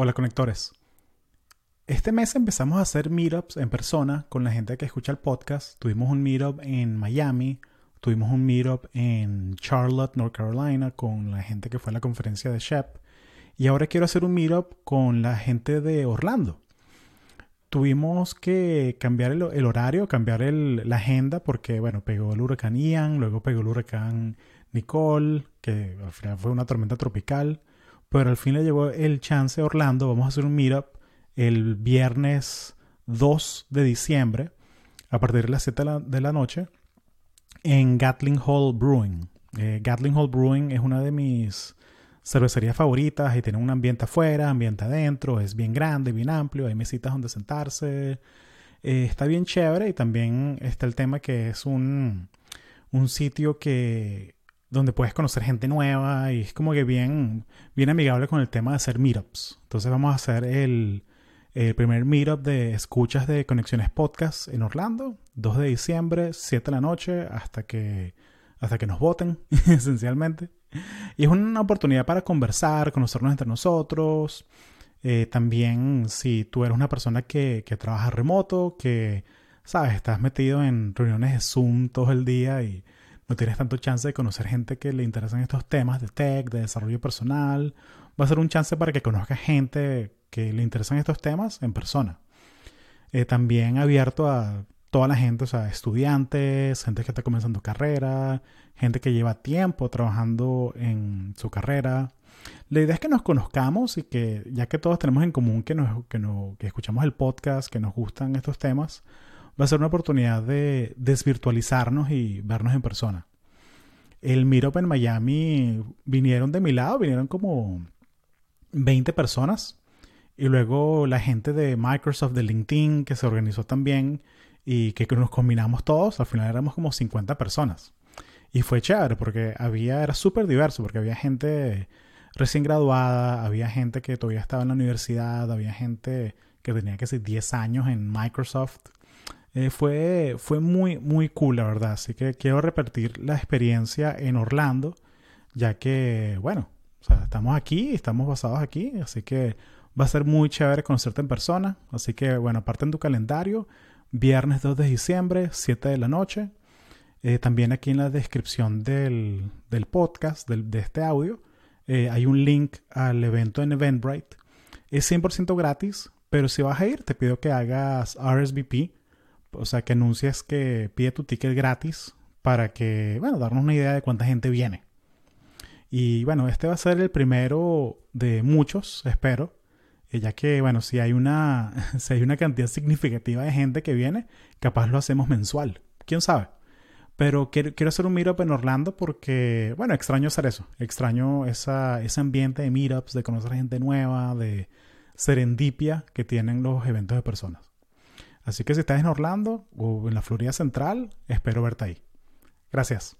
Hola conectores. Este mes empezamos a hacer meetups en persona con la gente que escucha el podcast. Tuvimos un meetup en Miami, tuvimos un meetup en Charlotte, North Carolina, con la gente que fue a la conferencia de Shep. Y ahora quiero hacer un meetup con la gente de Orlando. Tuvimos que cambiar el, horario, cambiar la agenda, porque bueno, pegó el huracán Ian, luego pegó el huracán Nicole, que al final fue una tormenta tropical pero al fin le llegó el chance a Orlando. Vamos a hacer un meetup el viernes 2 de diciembre a partir de las 7 de la, noche en Gatling Hall Brewing. Eh, Gatling Hall Brewing es una de mis cervecerías favoritas y tiene un ambiente afuera, ambiente adentro, es bien grande, bien amplio, hay mesitas donde sentarse. Eh, está bien chévere y también está el tema que es un, un sitio que donde puedes conocer gente nueva y es como que bien, bien amigable con el tema de hacer meetups. Entonces vamos a hacer el, primer meetup de escuchas de Conexiones Podcast en Orlando, 2 de diciembre, 7 de la noche, hasta que, hasta que nos voten, esencialmente. Y es una oportunidad para conversar, conocernos entre nosotros. Eh, también si tú eres una persona que, que trabaja remoto, que, sabes, estás metido en reuniones de Zoom todo el día y no tienes tanto chance de conocer gente que le interesan estos temas de tech, de desarrollo personal. Va a ser un chance para que conozcas gente que le interesan estos temas en persona. Eh, también abierto a toda la gente, o sea, estudiantes, gente que está comenzando carrera, gente que lleva tiempo trabajando en su carrera. La idea es que nos conozcamos y que ya que todos tenemos en común que, nos, que, que escuchamos el podcast, que nos gustan estos temas, va a ser una oportunidad de desvirtualizarnos y vernos en persona. El Meetup en Miami vinieron de mi lado, vinieron como 20 personas. Y luego la gente de Microsoft, de LinkedIn, que se organizó también y que nos combinamos todos, al final éramos como 50 personas. Y fue chévere porque había, era súper diverso, porque había gente recién graduada, había gente que todavía estaba en la universidad, había gente que tenía que ser 10 años en Microsoft eh, fue, fue muy, muy cool, la verdad. Así que quiero repetir la experiencia en Orlando, ya que, bueno, estamos aquí, estamos basados aquí, así que va a ser muy chévere conocerte en persona. Así que, bueno, aparte en tu calendario, viernes 2 de diciembre, 7 de la noche. Eh, también aquí en la descripción del, podcast, de este audio, eh, hay un link al evento en Eventbrite. Es 100% gratis, pero si vas a ir, te pido que hagas RSVP o sea, que anuncies que pide tu ticket gratis para que, bueno, darnos una idea de cuánta gente viene. Y bueno, este va a ser el primero de muchos, espero. Ya que, bueno, si hay una, si hay una cantidad significativa de gente que viene, capaz lo hacemos mensual. ¿Quién sabe? Pero quiero, quiero hacer un meetup en Orlando porque, bueno, extraño hacer eso. Extraño esa, ese ambiente de meetups, de conocer gente nueva, de serendipia que tienen los eventos de personas. Así que si estás en Orlando o en la Florida Central, espero verte ahí. Gracias.